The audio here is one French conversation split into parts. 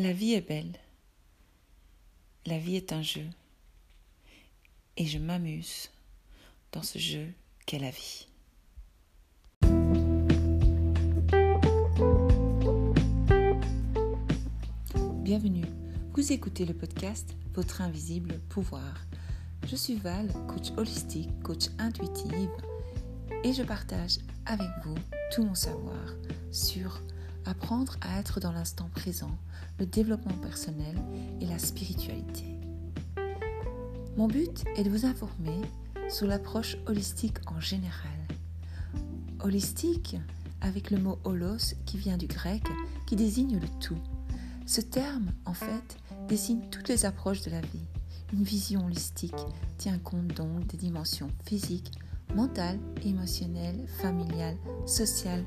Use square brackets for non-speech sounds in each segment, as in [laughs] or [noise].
La vie est belle. La vie est un jeu. Et je m'amuse dans ce jeu qu'est la vie. Bienvenue. Vous écoutez le podcast Votre invisible pouvoir. Je suis Val, coach holistique, coach intuitive, et je partage avec vous tout mon savoir sur apprendre à être dans l'instant présent, le développement personnel et la spiritualité. Mon but est de vous informer sur l'approche holistique en général. Holistique avec le mot holos qui vient du grec qui désigne le tout. Ce terme, en fait, désigne toutes les approches de la vie. Une vision holistique tient compte donc des dimensions physiques, mentales, émotionnelles, familiales, sociales,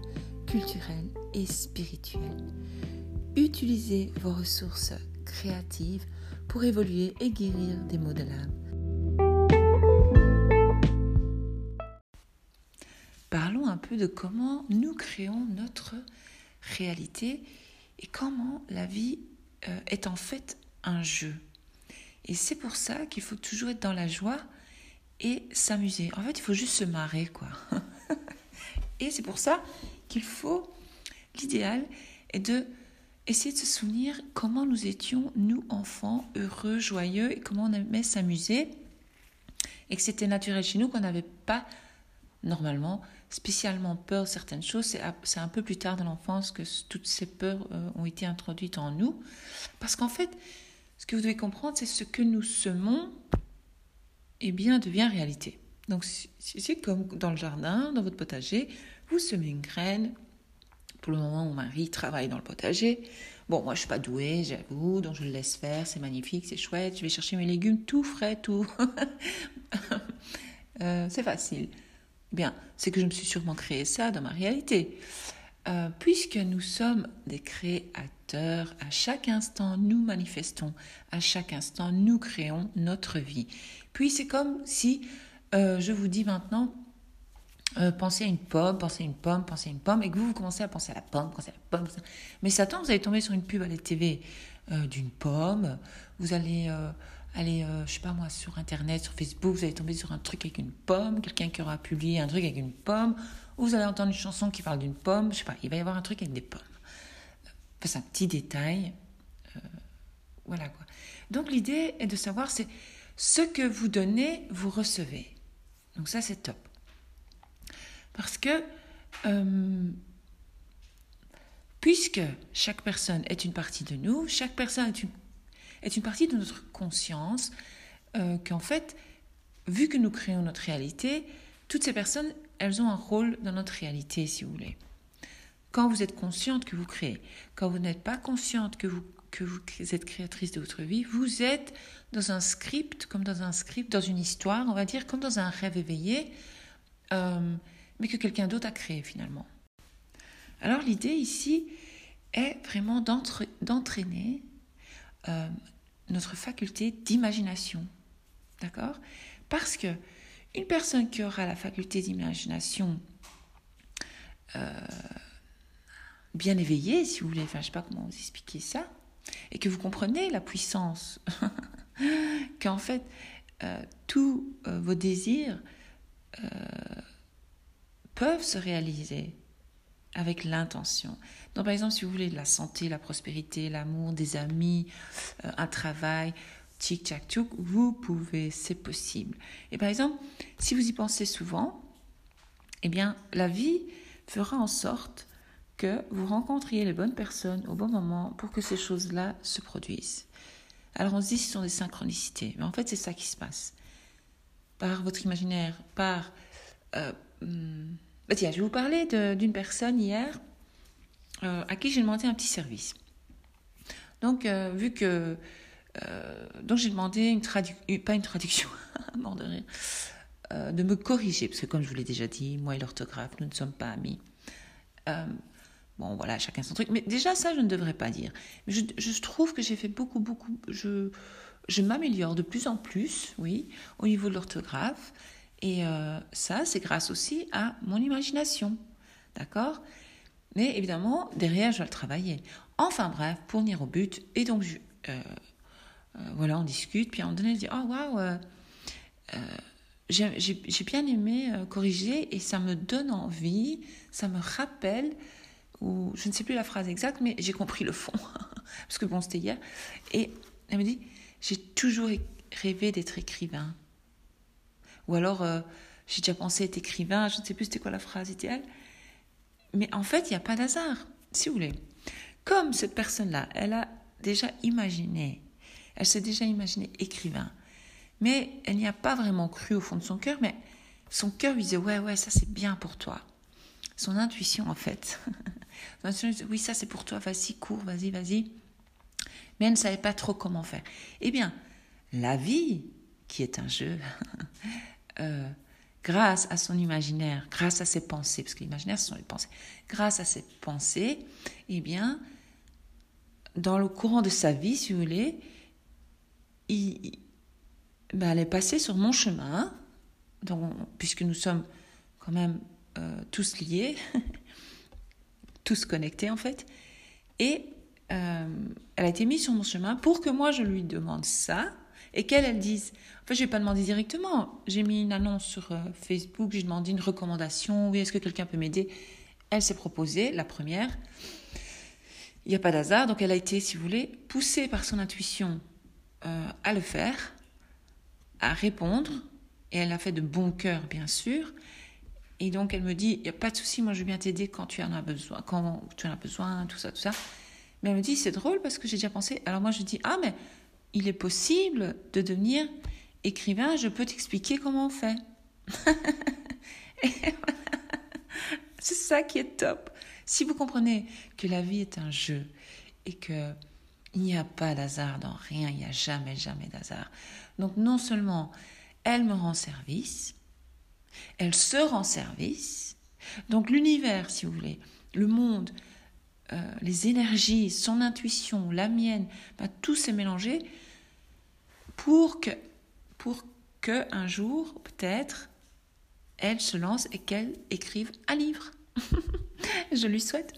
culturelles et spirituelles. Utilisez vos ressources créatives pour évoluer et guérir des maux de l'âme. Parlons un peu de comment nous créons notre réalité et comment la vie euh, est en fait un jeu. Et c'est pour ça qu'il faut toujours être dans la joie et s'amuser. En fait, il faut juste se marrer, quoi. [laughs] et c'est pour ça qu'il faut, l'idéal est de essayer de se souvenir comment nous étions, nous enfants, heureux, joyeux, et comment on aimait s'amuser, et que c'était naturel chez nous, qu'on n'avait pas, normalement, spécialement peur de certaines choses. C'est un peu plus tard dans l'enfance que toutes ces peurs euh, ont été introduites en nous. Parce qu'en fait, ce que vous devez comprendre, c'est ce que nous semons, eh bien, devient réalité. Donc, c'est comme dans le jardin, dans votre potager, vous semez une graine. Pour le moment, mon mari travaille dans le potager. Bon, moi, je suis pas douée, j'avoue, donc je le laisse faire. C'est magnifique, c'est chouette. Je vais chercher mes légumes tout frais, tout. [laughs] Euh, c'est facile. Bien, c'est que je me suis sûrement créé ça dans ma réalité. Euh, puisque nous sommes des créateurs, à chaque instant nous manifestons, à chaque instant nous créons notre vie. Puis c'est comme si euh, je vous dis maintenant, euh, pensez à une pomme, pensez à une pomme, pensez à une pomme, et que vous, vous commencez à penser à la pomme, pensez à la pomme. Mais Satan, vous allez tomber sur une pub à la TV d'une pomme, vous allez aller, je sais pas moi, sur Internet, sur Facebook, vous allez tomber sur un truc avec une pomme, quelqu'un qui aura publié un truc avec une pomme, vous allez entendre une chanson qui parle d'une pomme, je sais pas, il va y avoir un truc avec des pommes. C'est un petit détail. Euh, voilà quoi. Donc l'idée est de savoir, c'est ce que vous donnez, vous recevez. Donc ça, c'est top. Parce que, euh, puisque chaque personne est une partie de nous, chaque personne est une, est une partie de notre conscience, euh, qu'en fait, vu que nous créons notre réalité, toutes ces personnes elles ont un rôle dans notre réalité, si vous voulez. Quand vous êtes consciente que vous créez, quand vous n'êtes pas consciente que vous, que vous êtes créatrice de votre vie, vous êtes dans un script, comme dans un script, dans une histoire, on va dire, comme dans un rêve éveillé, euh, mais que quelqu'un d'autre a créé finalement. Alors l'idée ici est vraiment d'entraîner euh, notre faculté d'imagination. D'accord? Parce que une personne qui aura la faculté d'imagination euh, bien éveillée, si vous voulez, enfin je ne sais pas comment vous expliquer ça, et que vous comprenez la puissance, [laughs] qu'en fait euh, tous vos désirs peuvent se réaliser avec l'intention. Donc par exemple, si vous voulez de la santé, la prospérité, l'amour, des amis, un travail, tic tac tchouk, vous pouvez, c'est possible. Et par exemple, si vous y pensez souvent, eh bien, la vie fera en sorte que vous rencontriez les bonnes personnes au bon moment pour que ces choses-là se produisent. Alors on se dit ce sont des synchronicités, mais en fait c'est ça qui se passe. Par votre imaginaire, par... Euh, hmm, bah tiens, je vais vous parler d'une personne hier euh, à qui j'ai demandé un petit service. Donc, euh, vu que euh, donc j'ai demandé une traduction, pas une traduction, [laughs] mort de rire, de me corriger, parce que comme je vous l'ai déjà dit, moi et l'orthographe, nous ne sommes pas amis. bon, voilà, chacun son truc. Mais déjà, ça, je ne devrais pas dire. Je, je trouve que j'ai fait beaucoup, beaucoup. Je, je m'améliore de plus en plus, oui, au niveau de l'orthographe. Et ça, c'est grâce aussi à mon imagination. D'accord? Mais évidemment, derrière, je dois le travailler. Enfin bref, pour venir au but. Et donc, euh, euh, voilà, on discute. Puis à un moment donné, je dis, oh waouh, euh, j'ai bien aimé corriger et ça me donne envie, ça me rappelle, je ne sais plus la phrase exacte, mais j'ai compris le fond. [laughs] Parce que bon, c'était hier. Et elle me dit, j'ai toujours rêvé d'être écrivain. Ou alors, j'ai déjà pensé être écrivain, je ne sais plus c'était quoi la phrase idéale. Mais en fait, il n'y a pas d'hasard, si vous voulez. Comme cette personne-là, elle a déjà imaginé, elle s'est déjà imaginée écrivain, mais elle n'y a pas vraiment cru au fond de son cœur, mais son cœur lui disait ouais ouais ça c'est bien pour toi. Son intuition en fait, [laughs] oui ça c'est pour toi, vas-y cours, vas-y vas-y, mais elle ne savait pas trop comment faire. Eh bien, la vie qui est un jeu. [laughs] euh, grâce à son imaginaire, grâce à ses pensées, parce que l'imaginaire, ce sont les pensées, grâce à ses pensées, eh bien, dans le courant de sa vie, si vous voulez, il, ben, elle est passée sur mon chemin, puisque nous sommes quand même euh, tous liés, [laughs] tous connectés en fait, et euh, elle a été mise sur mon chemin pour que moi je lui demande ça, et qu'elle, elle dise, enfin, je vais pas demandé directement. J'ai mis une annonce sur euh, Facebook, j'ai demandé une recommandation. Oui, est-ce que quelqu'un peut m'aider? Elle s'est proposée, la première. Il n'y a pas d'hasard, donc elle a été, si vous voulez, poussée par son intuition euh, à le faire, à répondre, et elle l'a fait de bon cœur, bien sûr. Et donc elle me dit, il n'y a pas de souci, moi je veux bien t'aider quand tu en as besoin, quand tu en as besoin, tout ça, tout ça. Mais elle me dit, c'est drôle parce que j'ai déjà pensé. Alors moi je dis, ah mais il est possible de devenir écrivain, je peux t'expliquer comment on fait. [laughs] C'est ça qui est top. Si vous comprenez que la vie est un jeu et que il n'y a pas d'hasard dans rien, il n'y a jamais, jamais d'hasard. Donc non seulement elle me rend service, elle se rend service. Donc l'univers, si vous voulez, le monde, euh, les énergies, son intuition, la mienne, ben, tout s'est mélangé pour que, pour que un jour, peut-être, elle se lance et qu'elle écrive un livre. [laughs] je lui souhaite.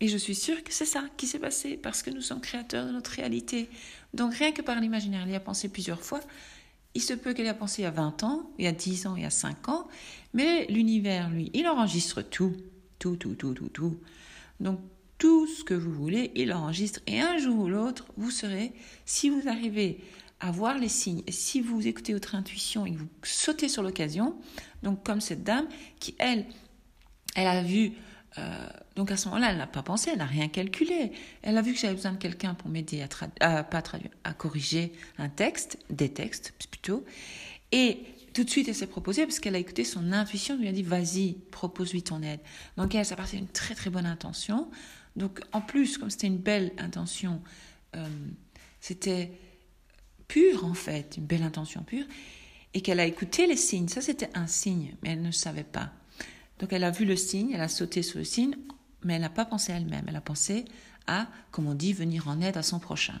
Et je suis sûre que c'est ça qui s'est passé parce que nous sommes créateurs de notre réalité. Donc rien que par l'imaginaire, elle y a pensé plusieurs fois. Il se peut qu'elle ait pensé il y a 20 ans, il y a 10 ans, il y a 5 ans, mais l'univers, lui, il enregistre tout, tout, tout, tout, tout, tout. Donc tout ce que vous voulez, il enregistre et un jour ou l'autre, vous serez, si vous arrivez à voir les signes. Et si vous écoutez votre intuition et que vous sautez sur l'occasion, donc comme cette dame qui, elle, elle a vu, euh, donc à ce moment-là, elle n'a pas pensé, elle n'a rien calculé. Elle a vu que j'avais besoin de quelqu'un pour m'aider à, pas à corriger un texte, des textes plutôt. Et tout de suite, elle s'est proposée parce qu'elle a écouté son intuition, elle lui a dit vas-y, propose-lui ton aide. Donc elle, ça partait d'une très très bonne intention. Donc en plus, comme c'était une belle intention, euh, c'était pure en fait, une belle intention pure, et qu'elle a écouté les signes. Ça, c'était un signe, mais elle ne savait pas. Donc elle a vu le signe, elle a sauté sur le signe, mais elle n'a pas pensé à elle-même. Elle a pensé à, comme on dit, venir en aide à son prochain.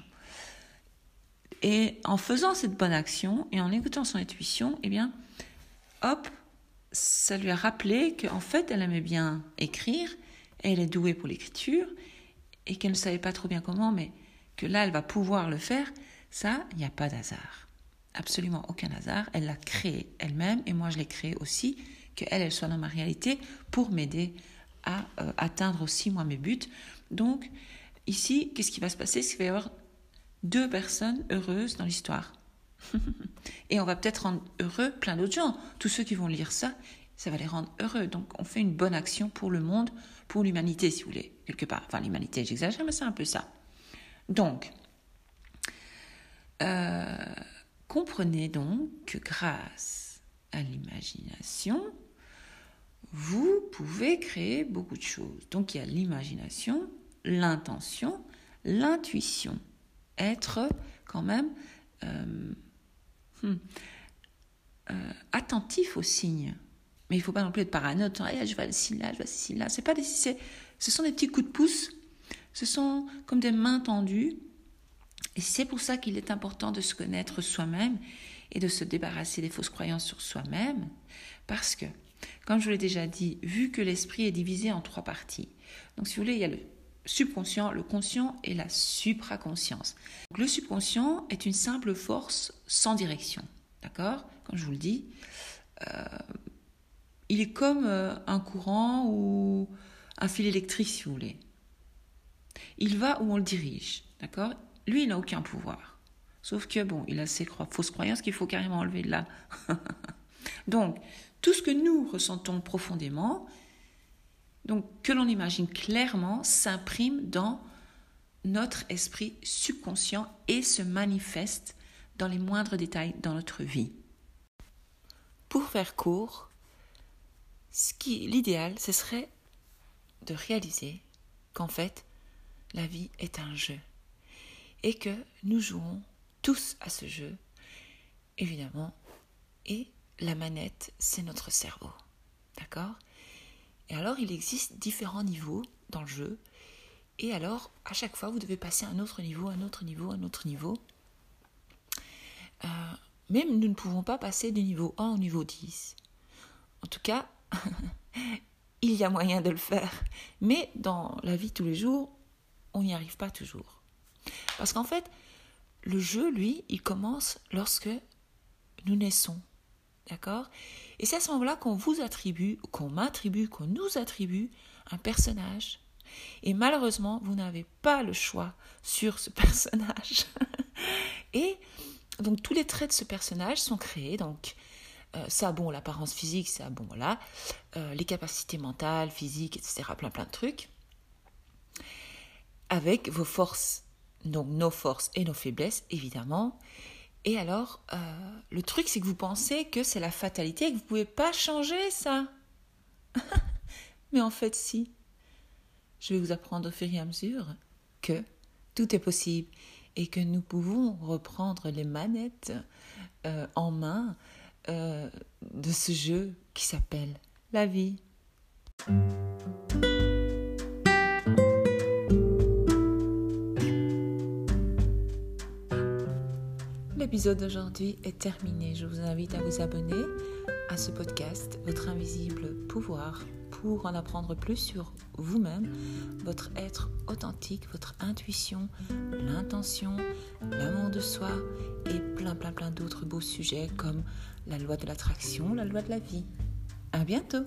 Et en faisant cette bonne action et en écoutant son intuition, eh bien, hop, ça lui a rappelé qu'en fait, elle aimait bien écrire, elle est douée pour l'écriture, et qu'elle ne savait pas trop bien comment, mais que là, elle va pouvoir le faire, ça, il n'y a pas d'hasard. Absolument aucun hasard. Elle l'a créé elle-même et moi je l'ai créé aussi, qu'elle, elle soit dans ma réalité pour m'aider à euh, atteindre aussi moi mes buts. Donc ici, qu'est-ce qui va se passer? C'est qu'il va y avoir deux personnes heureuses dans l'histoire. [laughs] et on va peut-être rendre heureux plein d'autres gens. Tous ceux qui vont lire ça, ça va les rendre heureux. Donc on fait une bonne action pour le monde, pour l'humanité si vous voulez, quelque part. Enfin l'humanité, j'exagère, mais c'est un peu ça. Donc, euh, comprenez donc que grâce à l'imagination, vous pouvez créer beaucoup de choses. Donc il y a l'imagination, l'intention, l'intuition. Être quand même euh, hmm, euh, attentif aux signes. Mais il ne faut pas non plus être parano. je vois le signe là, je ce signe là. C'est pas des, ce sont des petits coups de pouce. Ce sont comme des mains tendues et c'est pour ça qu'il est important de se connaître soi-même et de se débarrasser des fausses croyances sur soi-même, parce que, comme je vous l'ai déjà dit, vu que l'esprit est divisé en trois parties, Donc si vous voulez, il y a le subconscient, le conscient et la supraconscience. le subconscient est une simple force sans direction. D'accord? Comme je vous le dis, euh, il est comme euh, un courant ou un fil électrique, si vous voulez. Il va où on le dirige. D'accord? Lui, il n'a aucun pouvoir. Sauf que, bon, il a ses fausses croyances qu'il faut carrément enlever de là. [laughs] Donc, tout ce que nous ressentons profondément, donc que l'on imagine clairement, s'imprime dans notre esprit subconscient et se manifeste dans les moindres détails dans notre vie. Pour faire court, qui l'idéal, ce serait de réaliser qu'en fait, la vie est un jeu et que nous jouons tous à ce jeu, évidemment, et la manette, c'est notre cerveau. D'accord? Et alors, il existe différents niveaux dans le jeu. Et alors, à chaque fois, vous devez passer à un autre niveau, un autre niveau, un autre niveau. Euh, même nous ne pouvons pas passer du niveau 1 au niveau 10. En tout cas, [laughs] il y a moyen de le faire. Mais dans la vie tous les jours, on n'y arrive pas toujours. Parce qu'en fait, le jeu, lui, il commence lorsque nous naissons. D'accord? Et c'est à ce moment-là qu'on vous attribue, qu'on m'attribue, qu'on nous attribue un personnage. Et malheureusement, vous n'avez pas le choix sur ce [laughs] personnage. Et donc tous les traits de ce personnage sont créés. Donc euh, ça, bon, l'apparence physique, ça, bon, voilà. Euh, les capacités mentales, physiques, etc. Plein, plein de trucs. Avec vos forces, donc nos forces et nos faiblesses, évidemment. Et alors, euh, le truc, c'est que vous pensez que c'est la fatalité et que vous ne pouvez pas changer ça. [laughs] Mais en fait, si. Je vais vous apprendre au fur et à mesure que tout est possible et que nous pouvons reprendre les manettes en main euh, de ce jeu qui s'appelle la vie. L'épisode d'aujourd'hui est terminé. Je vous invite à vous abonner à ce podcast, Votre invisible pouvoir, pour en apprendre plus sur vous-même, votre être authentique, votre intuition, l'intention, l'amour de soi et plein plein plein d'autres beaux sujets comme la loi de l'attraction, la loi de la vie. À bientôt!